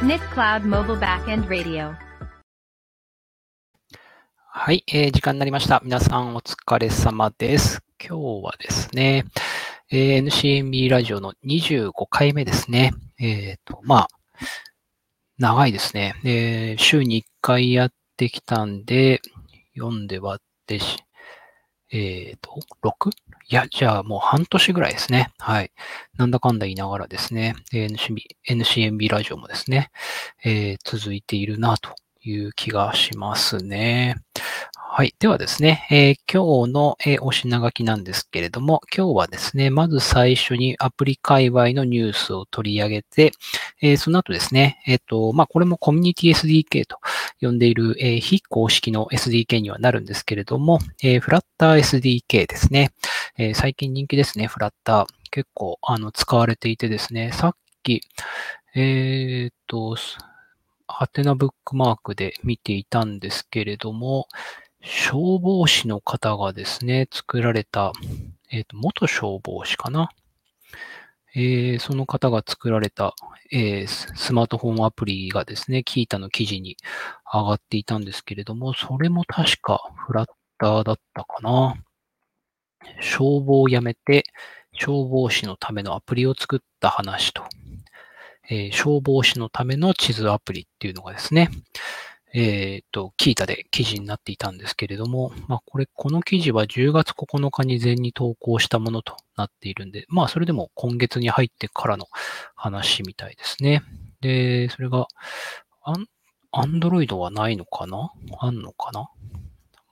NIC Cloud Mobile Backend Radio はい、えー、時間になりました。皆さんお疲れ様です。今日はですね、えー、NCMB ラジオの25回目ですね。えっ、ー、と、まあ、長いですね。えー、週に1回やってきたんで、読んで割ってし、えっ、ー、と、6? いや、じゃあもう半年ぐらいですね。はい。なんだかんだ言いながらですね、NCB NCMB ラジオもですね、えー、続いているなという気がしますね。はい。ではですね、えー、今日の、えー、お品書きなんですけれども、今日はですね、まず最初にアプリ界隈のニュースを取り上げて、えー、その後ですね、えっ、と、まあ、これもコミュニティ SDK と呼んでいる、え非公式の SDK にはなるんですけれども、えフラッター SDK ですね、え最近人気ですね、フラッター。結構、あの、使われていてですね、さっき、えっと、ハテナブックマークで見ていたんですけれども、消防士の方がですね、作られた、えっ、と、元消防士かな。えー、その方が作られた、えー、スマートフォンアプリがですね、キータの記事に上がっていたんですけれども、それも確かフラッターだったかな。消防を辞めて、消防士のためのアプリを作った話と、えー、消防士のための地図アプリっていうのがですね、えっ、ー、と、キータで記事になっていたんですけれども、まあ、これ、この記事は10月9日に前に投稿したものとなっているんで、まあ、それでも今月に入ってからの話みたいですね。で、それが、アンアンドロイドはないのかな？あんのかな？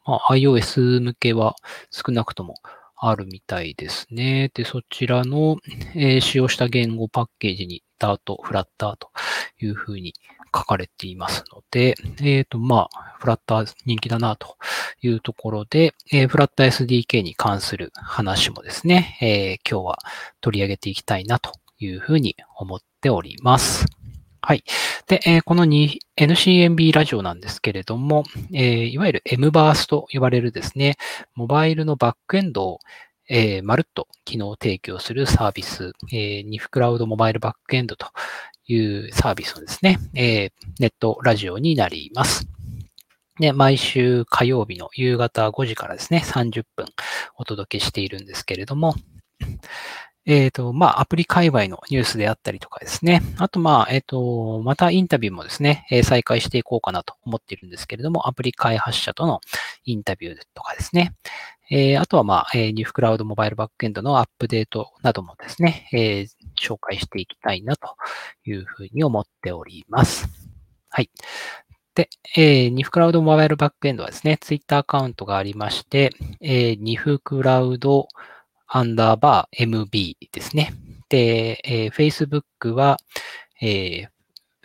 まあ、iOS 向けは少なくともあるみたいですね。で、そちらの、えー、使用した言語パッケージに Dart、フラッターというふうに書かれていますので、えっ、ー、と、まあ、フラッター人気だなというところで、えー、フラッター SDK に関する話もですね、えー、今日は取り上げていきたいなというふうに思っております。はい。で、えー、この NCMB ラジオなんですけれども、えー、いわゆる MBARS と呼ばれるですね、モバイルのバックエンドをえー、まるっと機能提供するサービス、えー、ニフクラウドモバイルバックエンドというサービスのですね、えー、ネットラジオになります。で、毎週火曜日の夕方5時からですね、30分お届けしているんですけれども、えっ、ー、と、まあ、アプリ界隈のニュースであったりとかですね。あと、まあ、えっ、ー、と、またインタビューもですね、えー、再開していこうかなと思っているんですけれども、アプリ開発者とのインタビューとかですね。えー、あとは、まあ、え、ニューフクラウドモバイルバックエンドのアップデートなどもですね、えー、紹介していきたいなというふうに思っております。はい。で、えー、ニフクラウドモバイルバックエンドはですね、ツイッターアカウントがありまして、えー、ニフクラウドアンダーバー MB ですね。で、えー、Facebook は、えー、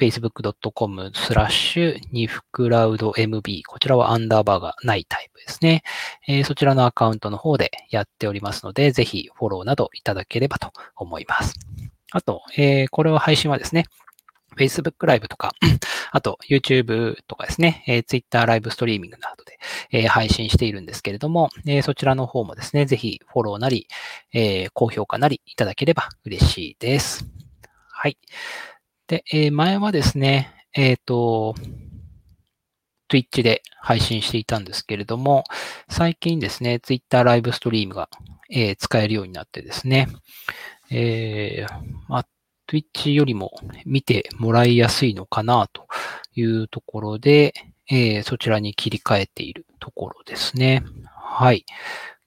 facebook.com スラッシュニフクラウド MB。こちらはアンダーバーがないタイプですね。えー、そちらのアカウントの方でやっておりますので、ぜひフォローなどいただければと思います。あと、えー、これは配信はですね、Facebook ライブとか、あと YouTube とかですね、えー、Twitter ライブストリーミングなどで、えー、配信しているんですけれども、えー、そちらの方もですね、ぜひフォローなり、えー、高評価なりいただければ嬉しいです。はい。で、えー、前はですね、えっ、ー、と、Twitch で配信していたんですけれども、最近ですね、Twitter ライブストリームが、えー、使えるようになってですね、えー、まあ、Twitch よりも見てもらいやすいのかなというところで、えー、そちらに切り替えているところですね。はい。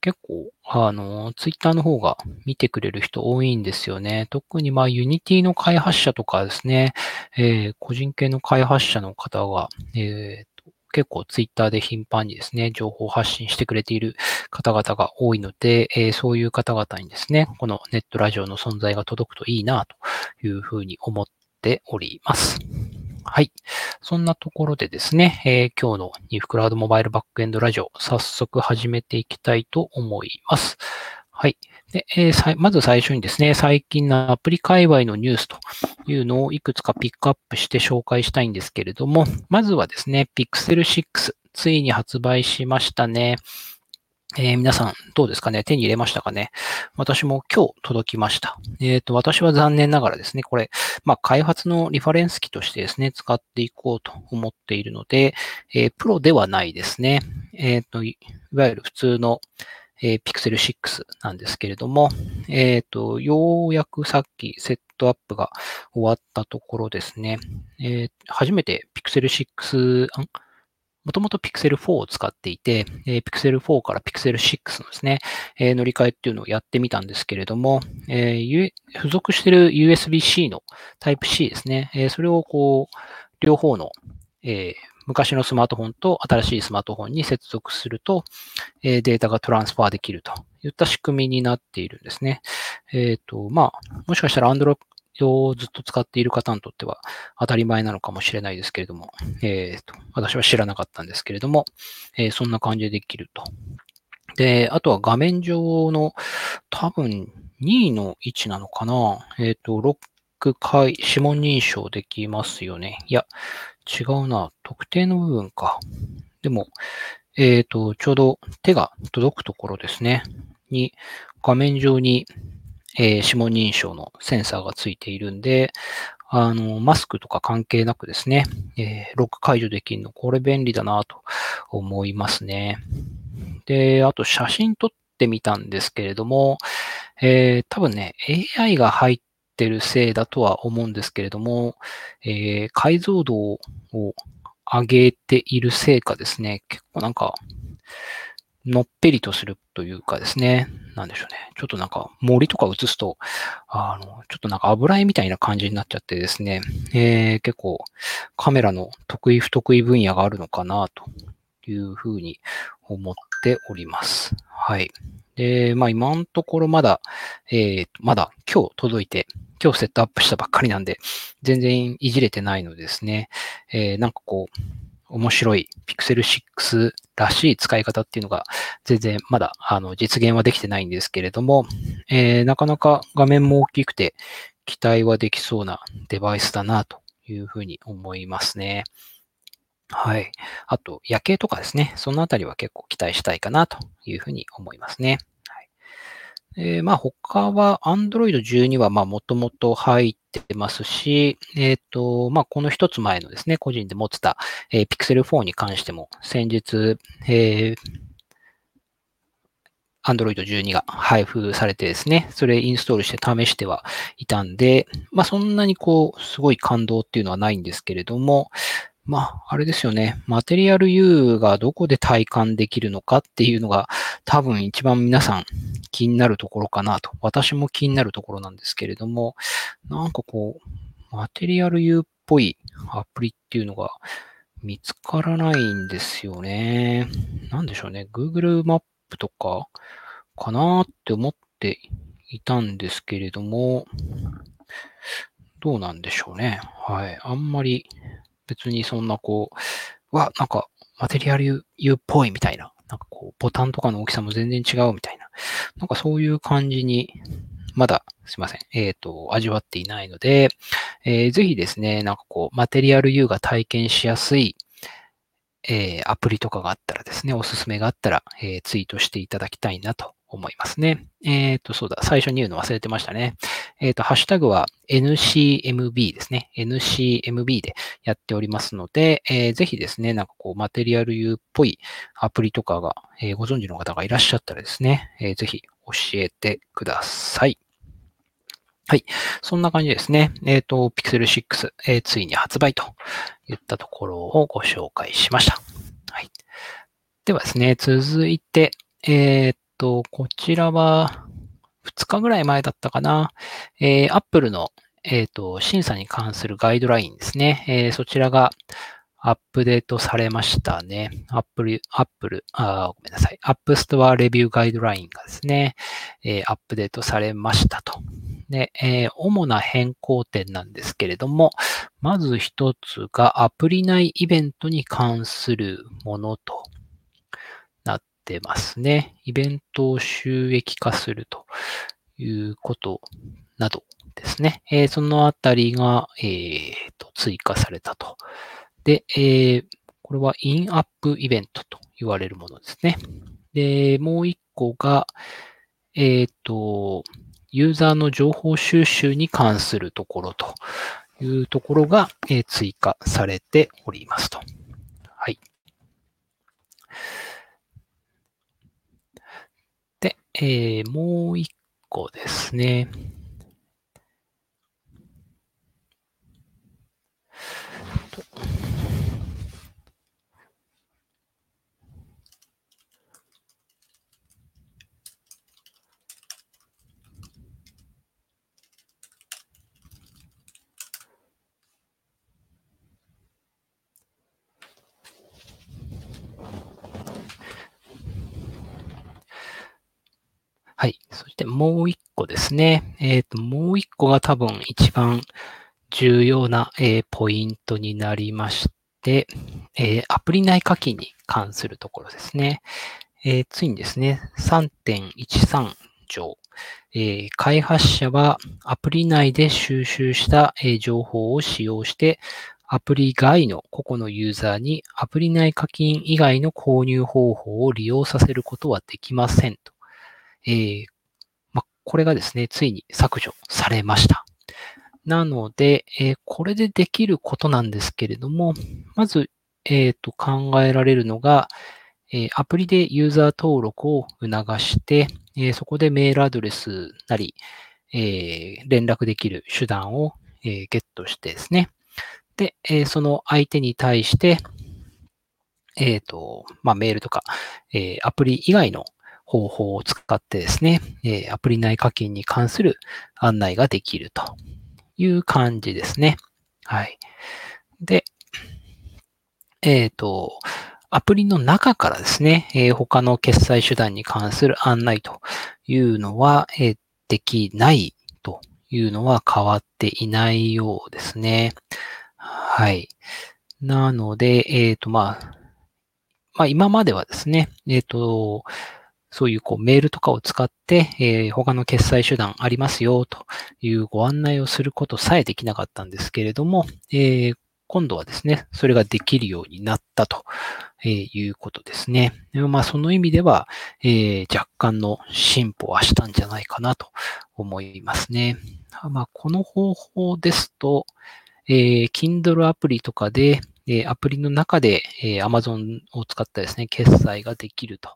結構、あの、ツイッターの方が見てくれる人多いんですよね。特にまあ、ユニティの開発者とかですね、えー、個人系の開発者の方が、えー、結構ツイッターで頻繁にですね、情報発信してくれている方々が多いので、えー、そういう方々にですね、このネットラジオの存在が届くといいなというふうに思っております。はい。そんなところでですね、えー、今日のニフクラウドモバイルバックエンドラジオ、早速始めていきたいと思います。はい。でえー、まず最初にですね、最近のアプリ界隈のニュースというのをいくつかピックアップして紹介したいんですけれども、まずはですね、Pixel 6、ついに発売しましたね。えー、皆さんどうですかね？手に入れましたかね？私も今日届きました。えっ、ー、と、私は残念ながらですね、これ、まあ、開発のリファレンス機としてですね、使っていこうと思っているので、えー、プロではないですね。えっ、と、いわゆる普通の、えー、Pixel 6なんですけれども、えっ、と、ようやくさっきセットアップが終わったところですね、え初めて Pixel 6、もともと Pixel 4を使っていて、えー、Pixel 4から Pixel 6のですね、えー、乗り換えっていうのをやってみたんですけれども、えー、付属している USB-C の Type-C ですね、えー、それをこう、両方の、えー、昔のスマートフォンと新しいスマートフォンに接続すると、えー、データがトランスファーできるといった仕組みになっているんですね。えっ、ー、と、まあ、もしかしたら Android をずっと使っている方にとっては当たり前なのかもしれないですけれども、えーと、私は知らなかったんですけれども、えー、そんな感じでできると。で、あとは画面上の多分2位の位置なのかな。えっ、ー、と、ロック回、指紋認証できますよね。いや、違うな。特定の部分か。でも、えっ、ー、と、ちょうど手が届くところですね。に、画面上にえー、指紋認証のセンサーがついているんで、あの、マスクとか関係なくですね、えー、ロック解除できるの、これ便利だなと思いますね。で、あと写真撮ってみたんですけれども、えー、多分ね、AI が入ってるせいだとは思うんですけれども、えー、解像度を上げているせいかですね、結構なんか、のっぺりとするというかですね、なんでしょうね。ちょっとなんか森とか映すと、あの、ちょっとなんか油絵みたいな感じになっちゃってですね、えー、結構カメラの得意不得意分野があるのかなというふうに思っております。はい。で、まあ今のところまだ、えー、まだ今日届いて、今日セットアップしたばっかりなんで、全然いじれてないのでですね、えー、なんかこう、面白い Pixel 6らしい使い方っていうのが全然まだあの実現はできてないんですけれども、えー、なかなか画面も大きくて期待はできそうなデバイスだなというふうに思いますね。はい。あと、夜景とかですね。そのあたりは結構期待したいかなというふうに思いますね。えー、まあ他は Android 12はまあもともと入ってますし、えっ、ー、と、まあこの一つ前のですね、個人で持ってた、えー、Pixel 4に関しても先日、えー、Android 12が配布されてですね、それインストールして試してはいたんで、まあそんなにこう、すごい感動っていうのはないんですけれども、まあ、あれですよね。マテリアル U がどこで体感できるのかっていうのが多分一番皆さん気になるところかなと。私も気になるところなんですけれども、なんかこう、マテリアル U っぽいアプリっていうのが見つからないんですよね。なんでしょうね。Google マップとかかなって思っていたんですけれども、どうなんでしょうね。はい。あんまり別にそんなこう、わ、なんかマテリアル U っぽいみたいな、なんかこう、ボタンとかの大きさも全然違うみたいな、なんかそういう感じに、まだ、すいません、えっ、ー、と、味わっていないので、えー、ぜひですね、なんかこう、マテリアル U が体験しやすい、えー、アプリとかがあったらですね、おすすめがあったら、えー、ツイートしていただきたいなと思いますね。えっ、ー、と、そうだ、最初に言うの忘れてましたね。えっ、ー、と、ハッシュタグは NCMB ですね。NCMB でやっておりますので、えー、ぜひですね、なんかこう、マテリアル U っぽいアプリとかが、えー、ご存知の方がいらっしゃったらですね、えー、ぜひ教えてください。はい。そんな感じですね。えっ、ー、と、Pixel 6、えー、ついに発売といったところをご紹介しました。はい。ではですね、続いて、えー、と、こちらは2日ぐらい前だったかな。えー、Apple の、えーと、審査に関するガイドラインですね。えー、そちらがアップデートされましたね。Apple、Apple、あ、ごめんなさい。App Store レビューガイドラインがですね、えー、アップデートされましたと。で、えー、主な変更点なんですけれども、まず一つがアプリ内イベントに関するものとてますね。イベントを収益化するということなどですね。えー、そのあたりが、えー、と追加されたと。で、えー、これはインアップイベントと言われるものですね。で、もう一個が、えっ、と、ユーザーの情報収集に関するところというところが、え追加されておりますと。はい。で、えーもう一個ですね。はい。そしてもう一個ですね。えっ、と、もう一個が多分一番重要な、えーポイントになりまして、えーアプリ内課金に関するところですね。えーついにですね、3.13条、えー開発者はアプリ内で収集した、えー情報を使用して、アプリ外の個々のユーザーにアプリ内課金以外の購入方法を利用させることはできませんと。えーま、これがですね、ついに削除されました。なので、えーこれでできることなんですけれども、まず、えーと考えられるのが、えーアプリでユーザー登録を促して、えーそこでメールアドレスなり、えー連絡できる手段を、えーゲットしてですね。で、えーその相手に対して、えっ、と、まあ、メールとか、えーアプリ以外の方法を使ってですね、えアプリ内課金に関する案内ができるという感じですね。はい。で、えっ、と、アプリの中からですね、えー他の決済手段に関する案内というのは、えーできないというのは変わっていないようですね。はい。なので、えっ、と、まあ、まあ、今まではですね、えっ、と、そういうこうメールとかを使って、えー他の決済手段ありますよというご案内をすることさえできなかったんですけれども、えー今度はですね、それができるようになったとえいうことですね。まあ、その意味では、えー若干の進歩はしたんじゃないかなと思いますね。まあ、この方法ですと、えー Kindle アプリとかで、えーアプリの中で、え Amazon を使ったですね、決済ができると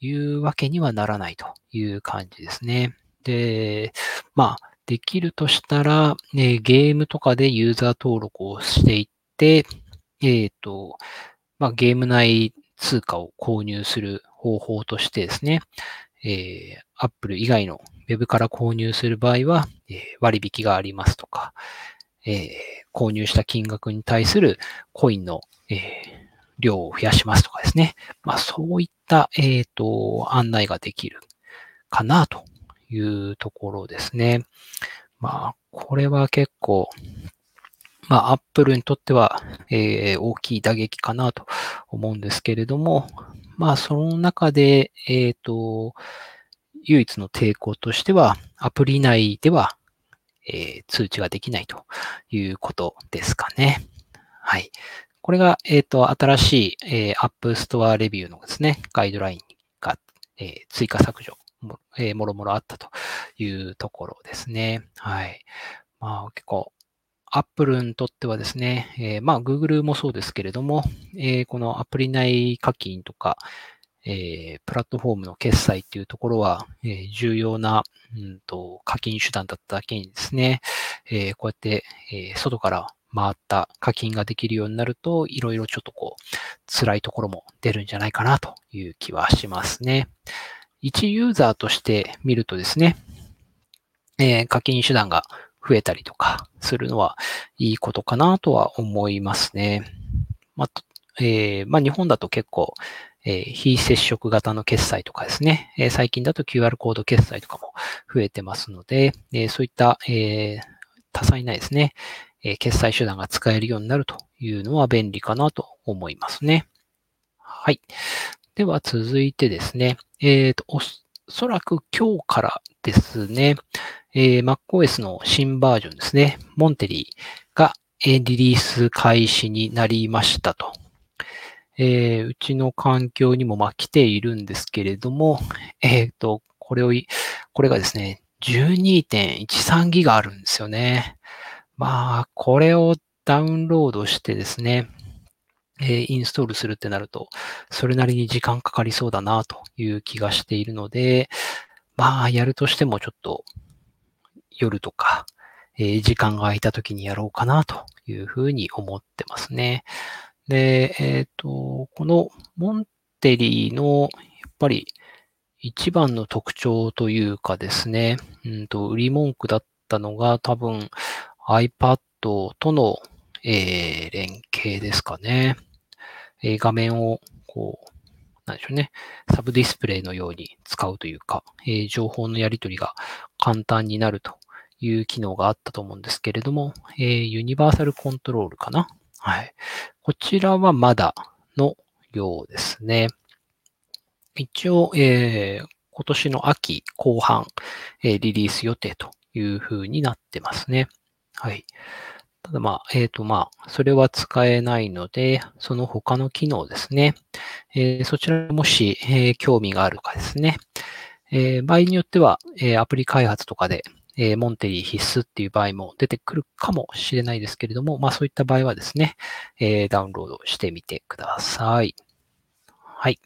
いうわけにはならないという感じですね。で、まあ、できるとしたら、えーゲームとかでユーザー登録をしていって、えっ、と、まあ、ゲーム内通貨を購入する方法としてですね、えー Apple 以外の Web から購入する場合は、えー割引がありますとか、えー購入した金額に対するコインの、えー量を増やしますとかですね。まあ、そういった、えっ、と、案内ができるかなというところですね。まあ、これは結構、まあ、Apple にとっては、えー大きい打撃かなと思うんですけれども、まあ、その中で、えっ、と、唯一の抵抗としては、アプリ内では、え通知ができないということですかね。はい。これが、えっ、と、新しい、えー App Store レビューのですね、ガイドラインが、え追加削除も、えもろもろあったというところですね。はい。まあ、結構、Apple にとってはですね、えまあ、Google もそうですけれども、えこのアプリ内課金とか、えープラットフォームの決済っていうところは、えー重要な、うん、と課金手段だっただけにですね、えーこうやって、えー外から回った課金ができるようになると、いろいろちょっとこう、辛いところも出るんじゃないかなという気はしますね。一ユーザーとして見るとですね、えー課金手段が増えたりとかするのはいいことかなとは思いますね。まあ、えーまあ、日本だと結構、えー非接触型の決済とかですね、えー最近だと QR コード決済とかも増えてますので、えーそういった、え多彩なですね、え決済手段が使えるようになるというのは便利かなと思いますね。はい。では続いてですね、えーと、おそらく今日からですね、え MacOS の新バージョンですね、モンテリーが、えリリース開始になりましたと。えー、うちの環境にもまあ来ているんですけれども、えっ、ー、と、これを、これがですね、12.13ギガあるんですよね。まあ、これをダウンロードしてですね、えー、インストールするってなると、それなりに時間かかりそうだなという気がしているので、まあ、やるとしてもちょっと夜とか、えー、時間が空いた時にやろうかなというふうに思ってますね。で、えっ、ー、と、このモンテリーの、やっぱり一番の特徴というかですね、うんと、売り文句だったのが多分 iPad との、えー、連携ですかね。えー、画面をこう、なんでしょうね。サブディスプレイのように使うというか、えー、情報のやり取りが簡単になるという機能があったと思うんですけれども、えー、ユニバーサルコントロールかな。はい。こちらはまだのようですね。一応、えー、今年の秋後半、えー、リリース予定というふうになってますね。はい。ただまあ、えっ、ー、とまあ、それは使えないので、その他の機能ですね。えー、そちらもし、えー、興味があるかですね。え、場合によっては、え、アプリ開発とかで、えー、モンテリー必須っていう場合も出てくるかもしれないですけれども、まあそういった場合はですね、えー、ダウンロードしてみてください。はい。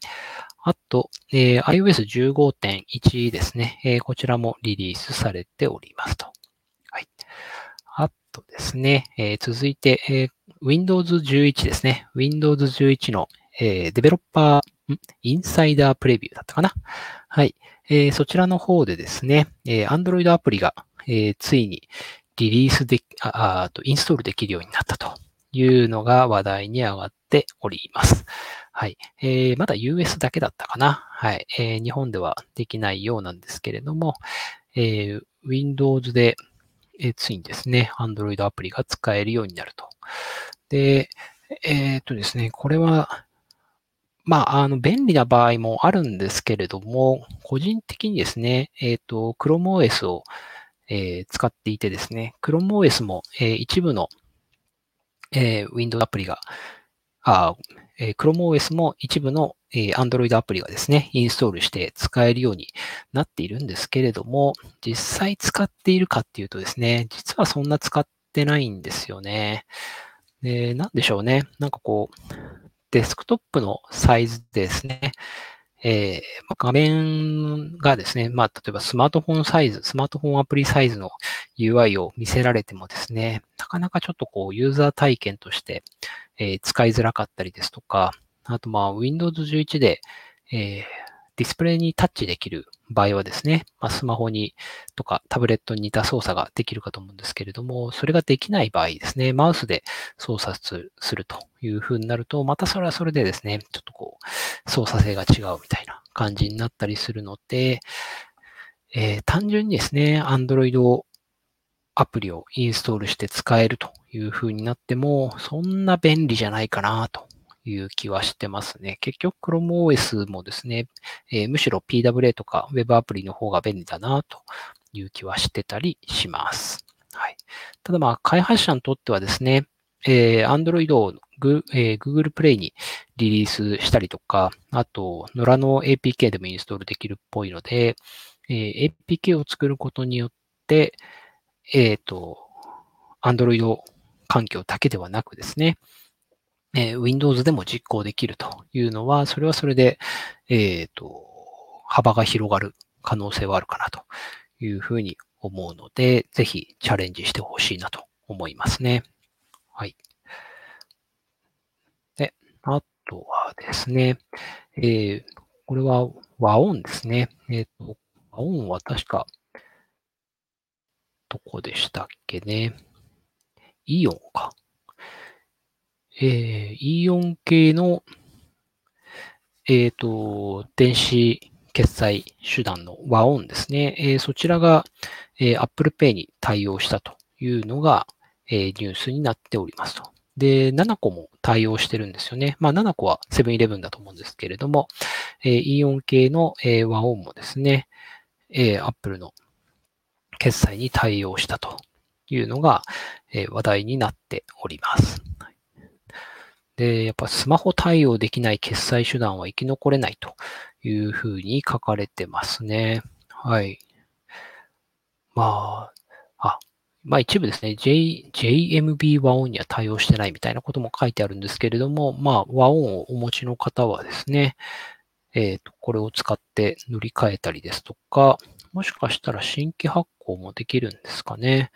あと、えー、iOS15.1 ですね、えー、こちらもリリースされておりますと。はい。あとですね、えー、続いて、えー、Windows 11ですね。Windows 11の、えー、デベロッパー、インサイダープレビューだったかな。はい。えー、そちらの方でですね、えー、Android アプリが、えー、ついにリリースでああと、インストールできるようになったというのが話題に上がっております。はい。えー、まだ US だけだったかな。はい。えー、日本ではできないようなんですけれども、えー、Windows で、えー、ついにですね、Android アプリが使えるようになると。で、えっ、とですね、これはまあ、あの、便利な場合もあるんですけれども、個人的にですね、えっ、ー、と、ChromeOS を、えー、使っていてですね、ChromeOS も、えー、一部の、えー、Windows アプリが、あえー、ChromeOS も一部の、えー、Android アプリがですね、インストールして使えるようになっているんですけれども、実際使っているかっていうとですね、実はそんな使ってないんですよね。で、なんでしょうね。なんかこう、デスクトップのサイズですね。えー、画面がですね、まあ、例えばスマートフォンサイズ、スマートフォンアプリサイズの UI を見せられてもですね、なかなかちょっとこう、ユーザー体験として、えー、使いづらかったりですとか、あとまあ、Windows 11で、えー、ディスプレイにタッチできる場合はですね、まあ、スマホにとかタブレットに似た操作ができるかと思うんですけれども、それができない場合ですね、マウスで操作するという風になると、またそれはそれでですね、ちょっとこう、操作性が違うみたいな感じになったりするので、えー、単純にですね、Android アプリをインストールして使えるという風になっても、そんな便利じゃないかなという気はしてますね。結局 ChromeOS もですね、えー、むしろ PWA とか Web アプリの方が便利だなという気はしてたりします。はい。ただまあ、開発者にとってはですね、えー、Android を、えー、Google Play にリリースしたりとか、あと、野良の APK でもインストールできるっぽいので、えー、APK を作ることによって、えっ、ー、と、Android 環境だけではなくですね、えー、Windows でも実行できるというのは、それはそれで、えっ、ー、と、幅が広がる可能性はあるかなというふうに思うので、ぜひチャレンジしてほしいなと思いますね。はい。で、あとはですね、えー、これは和音ですね。えっ、ー、と、和音は確か、どこでしたっけね？イオンか。えー、イオン系の、えっ、ー、と、電子決済手段の和音ですね。えー、そちらが、えー、Apple Pay に対応したというのが、えー、ニュースになっておりますと。で、7個も対応してるんですよね。まあ、7個はセブンイレブンだと思うんですけれども、えー、イオン系の、えー、和音もですね、えー、Apple の決済に対応したというのが、え、話題になっております。で、やっぱスマホ対応できない決済手段は生き残れないというふうに書かれてますね。はい。まあ、あ、まあ一部ですね、J、JMB 和音には対応してないみたいなことも書いてあるんですけれども、まあ和音をお持ちの方はですね、えっ、ー、と、これを使って塗り替えたりですとか、もしかしたら新規発行もできるんですかね。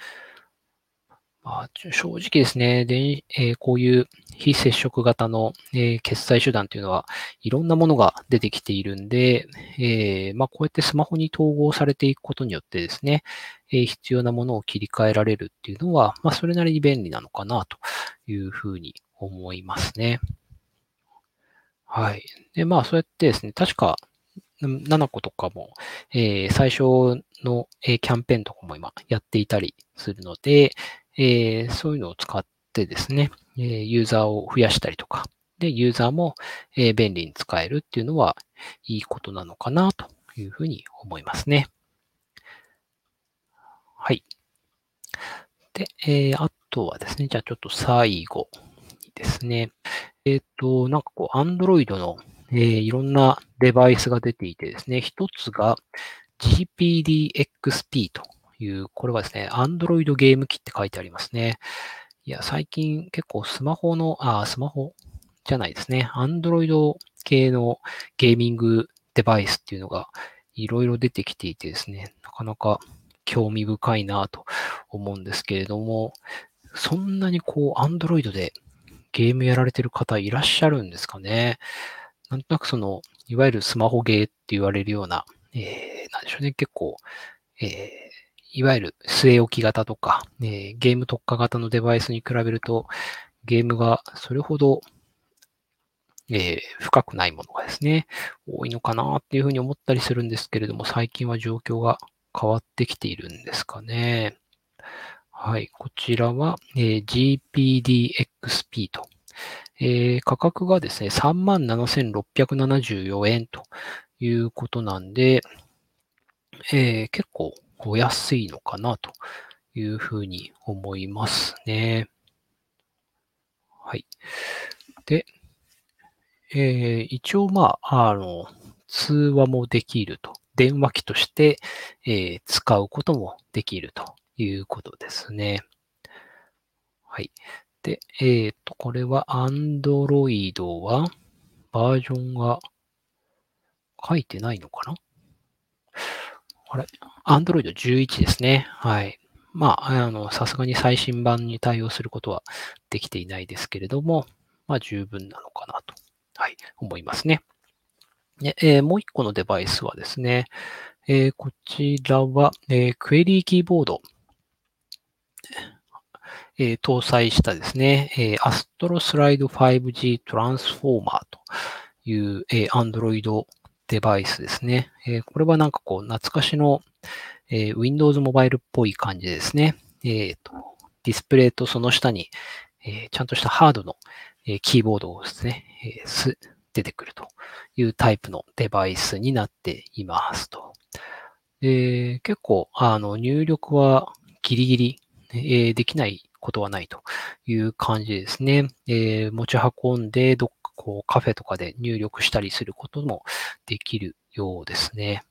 あ、正直ですね、でえー、こういう非接触型の、えー、決済手段というのはいろんなものが出てきているんで、えー、まあ、こうやってスマホに統合されていくことによってですね、え必要なものを切り替えられるっていうのは、まあ、それなりに便利なのかなというふうに思いますね。はい。で、まあ、そうやってですね、確か、7個とかも、えー、最初の、えー、キャンペーンとかも今やっていたりするので、えー、そういうのを使ってですね、えユーザーを増やしたりとか、で、ユーザーも、え便利に使えるっていうのはいいことなのかなというふうに思いますね。はい。で、えー、あとはですね、じゃあちょっと最後にですね、えっ、ー、と、なんかこう、Android の、えー、いろんなデバイスが出ていてですね、一つが GPDXP という、これはですね、Android ゲーム機って書いてありますね。いや、最近結構スマホの、あ、スマホじゃないですね。Android 系のゲーミングデバイスっていうのがいろいろ出てきていてですね、なかなか興味深いなと思うんですけれども、そんなにこう、Android でゲームやられてる方いらっしゃるんですかね。なんとなくその、いわゆるスマホゲーって言われるような、えー、なんでしょうね、結構、えー、いわゆる据え置き型とか、えー、ゲーム特化型のデバイスに比べると、ゲームがそれほど、えー、深くないものがですね、多いのかなっていうふうに思ったりするんですけれども、最近は状況が変わってきているんですかね。はい、こちらは、えー、GPDXP と、えー、価格がですね、37,674円ということなんで、えー、結構お安いのかなというふうに思いますね。はい。で、えー、一応まあ、あの、通話もできると。電話機として、えー、使うこともできるということですね。はい。で、えっ、ー、と、これは Android はバージョンが書いてないのかな？あれ ?Android 11ですね。はい。まあ、あの、さすがに最新版に対応することはできていないですけれども、まあ十分なのかなと、はい、思いますね。でえー、もう一個のデバイスはですね、えー、こちらは、えー、クエリーキーボード、えー、搭載したですね、えー、Astro Slide 5G Transformer という、えー、Android デバイスですね。え、これはなんかこう、懐かしの、え、Windows モバイルっぽい感じですね。えーと、ディスプレイとその下に、え、ちゃんとしたハードの、え、キーボードをですね、え、す出てくるというタイプのデバイスになっていますと。で結構、あの、入力はギリギリ、え、できないことはないという感じですね。えー、持ち運んで、どっこうカフェとかで入力したりすることもできるようですね。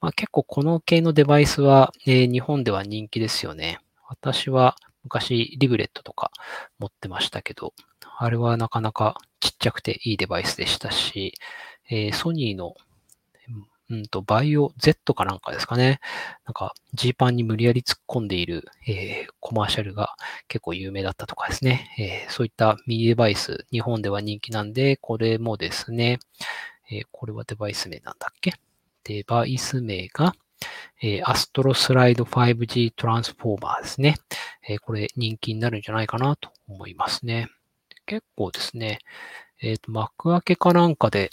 まあ、結構この系のデバイスは、えー、日本では人気ですよね。私は昔リブレットとか持ってましたけど、あれはなかなかちっちゃくていいデバイスでしたし、えー、ソニーの、うんと、バイオ Z かなんかですかね。なんか、ジーパンに無理やり突っ込んでいる、えー、コマーシャルが結構有名だったとかですね。えー、そういったミニデバイス、日本では人気なんで、これもですね、えー、これはデバイス名なんだっけ？デバイス名が、えー、アストロスライド 5G トランスフォーマーですね。え、これ人気になるんじゃないかなと思いますね。結構ですね、えっ、と、幕開けかなんかで、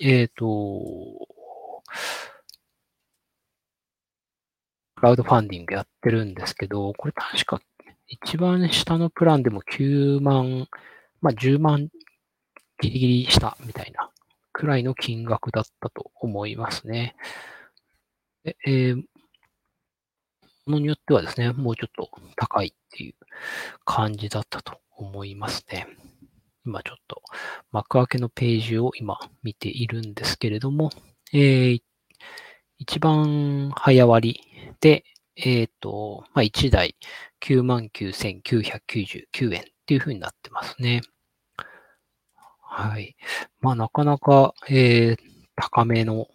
えっ、と、クラウドファンディングやってるんですけど、これ確か一番下のプランでも9万、まあ10万ギリギリしたみたいなくらいの金額だったと思いますね。えー、ものによってはですね、もうちょっと高いっていう感じだったと思いますね。今ちょっと幕開けのページを今見ているんですけれども、えー、一番早割りで、えっ、ー、と、まあ、1台99,999円っていう風になってますね。はい。まあ、なかなか、えー、高めの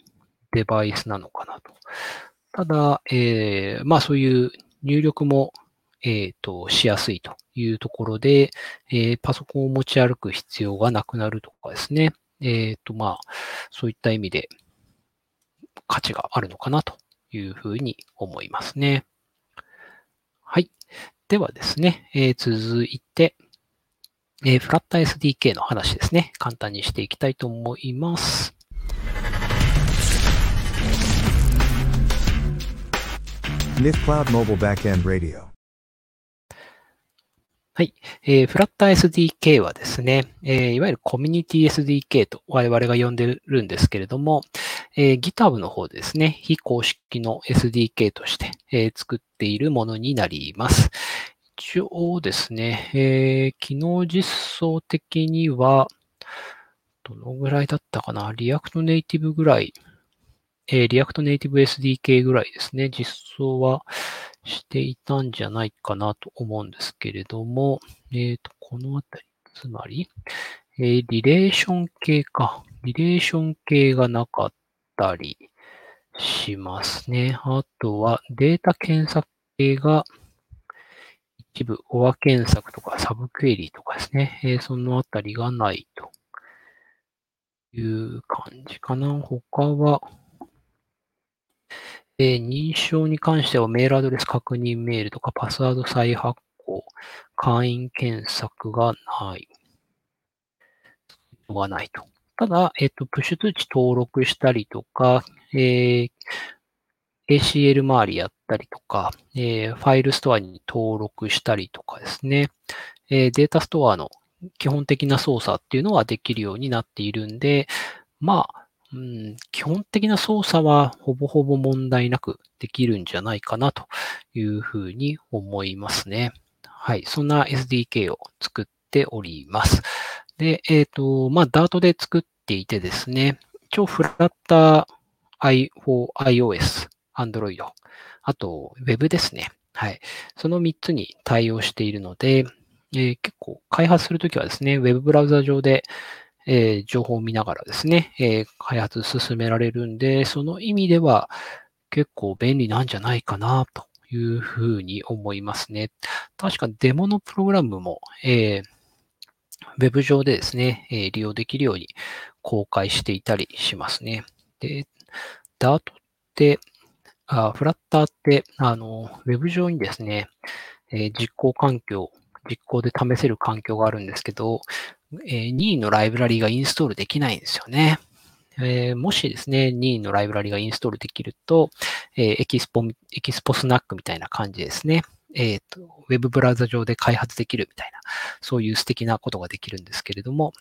デバイスなのかなと。ただ、えー、まあ、そういう入力も、えっ、ー、と、しやすいというところで、えー、パソコンを持ち歩く必要がなくなるとかですね。えっ、ー、と、まあ、そういった意味で価値があるのかなというふうに思いますね。はい。ではですね、えー、続いて、えー、フラッタ SDK の話ですね。簡単にしていきたいと思います。NIF Cloud Mobile Backend Radio はい。えー、フラッター SDK はですね、えー、いわゆるコミュニティ SDK と我々が呼んでるんですけれども、えー、GitHub の方ですね、非公式の SDK として、えー、作っているものになります。一応ですね、えー、機能実装的には、どのぐらいだったかな？ React Native ぐらい、えー、 React Native SDK ぐらいですね、実装はしていたんじゃないかなと思うんですけれども、えっ、と、このあたり、つまり、え、リレーション系か。リレーション系がなかったりしますね。あとは、データ検索系が、一部、オア検索とかサブクエリとかですね。えー、そのあたりがないという感じかな。他は、え認証に関してはメールアドレス確認メールとかパスワード再発行、会員検索がない。はないと。ただ、えっ、と、プッシュ通知登録したりとか、えー、ACL 周りやったりとか、えー、ファイルストアに登録したりとかですね、えー、データストアの基本的な操作っていうのはできるようになっているんで、まあ、うん、基本的な操作はほぼほぼ問題なくできるんじゃないかなというふうに思いますね。はい。そんな SDK を作っております。で、えっ、ー、と、まあ、Dart で作っていてですね、一応フラッター i for iOS、Android、あと Web ですね。はい。その3つに対応しているので、えー、結構開発するときはですね、Web ブラウザ上でえー、情報を見ながらですね、えー、開発進められるんで、その意味では結構便利なんじゃないかなというふうに思いますね。確かデモのプログラムも、えー、ウェブ上でですね、え、利用できるように公開していたりしますね。で、ダートって、あフラッターって、あの、ウェブ上にですね、え、実行環境、実行で試せる環境があるんですけど、え、任意のライブラリがインストールできないんですよね。えー、もしですね、任意のライブラリがインストールできると、えー、 Expo、Expo Snack みたいな感じですね。えっ、ー、と、ウェブブラウザ上で開発できるみたいな、そういう素敵なことができるんですけれども、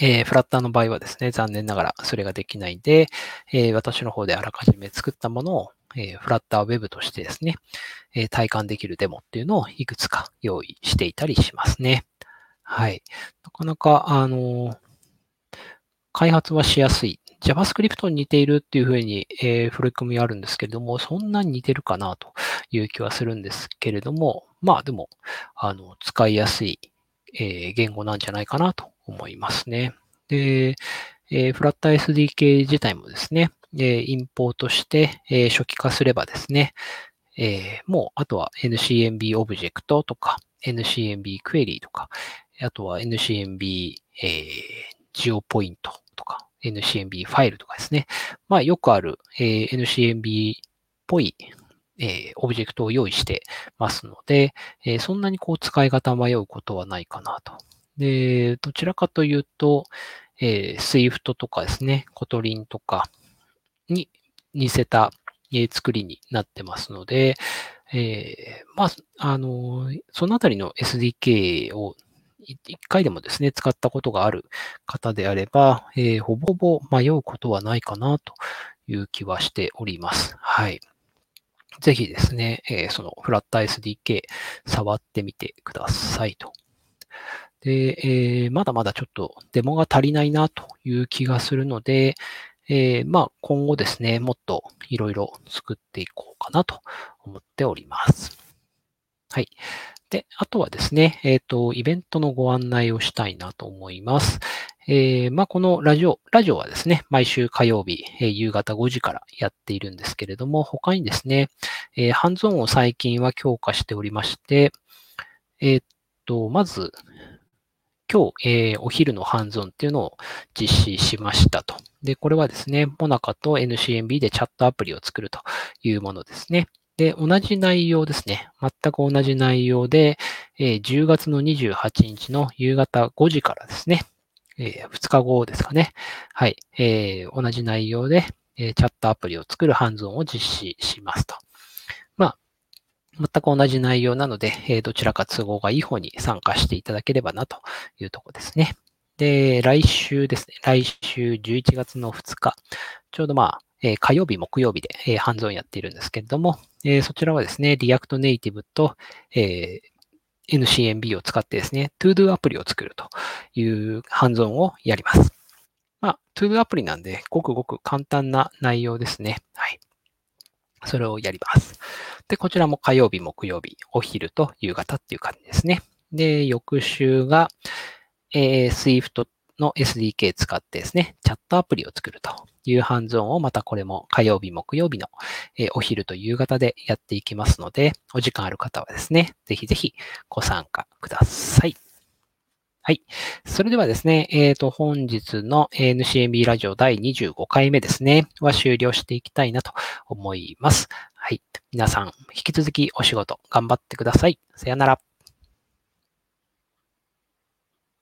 えー、フラッターの場合はですね、残念ながらそれができないんで、えー、私の方であらかじめ作ったものを、えー、 Flutter Web としてですね、え体感できるデモっていうのをいくつか用意していたりしますね。はい。なかなか、あの、開発はしやすい。JavaScript に似ているっていうふうに、えー、振り込みあるんですけれども、そんなに似てるかなという気はするんですけれども、まあでも、あの、使いやすい、えー、言語なんじゃないかなと思いますね。で、えー、フラッタ SDK 自体もですね、え、インポートして、えー、初期化すればですね、えー、もう、あとは NCMB オブジェクトとか、NCMB クエリとか、あとは NCMB、えー、ジオポイントとか、NCMB ファイルとかですね。まあ、よくある、え、NCMB っぽい、えー、オブジェクトを用意してますので、えー、そんなにこう使い方迷うことはないかなと。で、どちらかというと、えー、Swift とかですね、 Kotlin とかに似せた、えー、作りになってますので、えー、まあ、あの、そのあたりの SDK を一回でもですね、使ったことがある方であれば、えー、ほぼほぼ迷うことはないかなという気はしております。はい。ぜひですね、えー、そのフラッター SDK 触ってみてくださいと。で、えーまだまだちょっとデモが足りないなという気がするので、えーまあ、今後ですね、もっといろいろ作っていこうかなと思っております。はい。で、あとはですね、えっ、と、イベントのご案内をしたいなと思います。えーまあ、このラジオ、ラジオはですね、毎週火曜日、えー夕方5時からやっているんですけれども、他にですね、えーハンズオンを最近は強化しておりまして、えっと、まず、今日、えお昼のハンズオンっていうのを実施しましたと。で、これはですね、モナカと NCMB でチャットアプリを作るというものですね。で、同じ内容ですね。全く同じ内容で、えー10月の28日の夕方5時からですね、え2日後ですかね。はい。えー同じ内容で、えーチャットアプリを作るハンズオンを実施しますと。まあ、全く同じ内容なので、えーどちらか都合がいい方に参加していただければなというところですね。で、来週ですね。来週11月の2日、ちょうどまあ、えー火曜日、木曜日で、えーハンズオンやっているんですけれども、えーそちらはですね、React Native と、えー NCMB を使ってですね、ToDo アプリを作るというハンズオンをやります。まあ、ToDo アプリなんで、ごくごく簡単な内容ですね。はい。それをやります。で、こちらも火曜日、木曜日、お昼と夕方っていう感じですね。で、翌週が、えー Swift の SDK 使ってですね、チャットアプリを作るというハンズオンをまたこれも火曜日、木曜日の、お昼と夕方でやっていきますので、お時間ある方はですね、ぜひぜひご参加ください。はい。それではですね、えっ、と、本日の NCMB ラジオ第25回目ですね、は終了していきたいなと思います。はい。皆さん、引き続きお仕事頑張ってください。さよなら。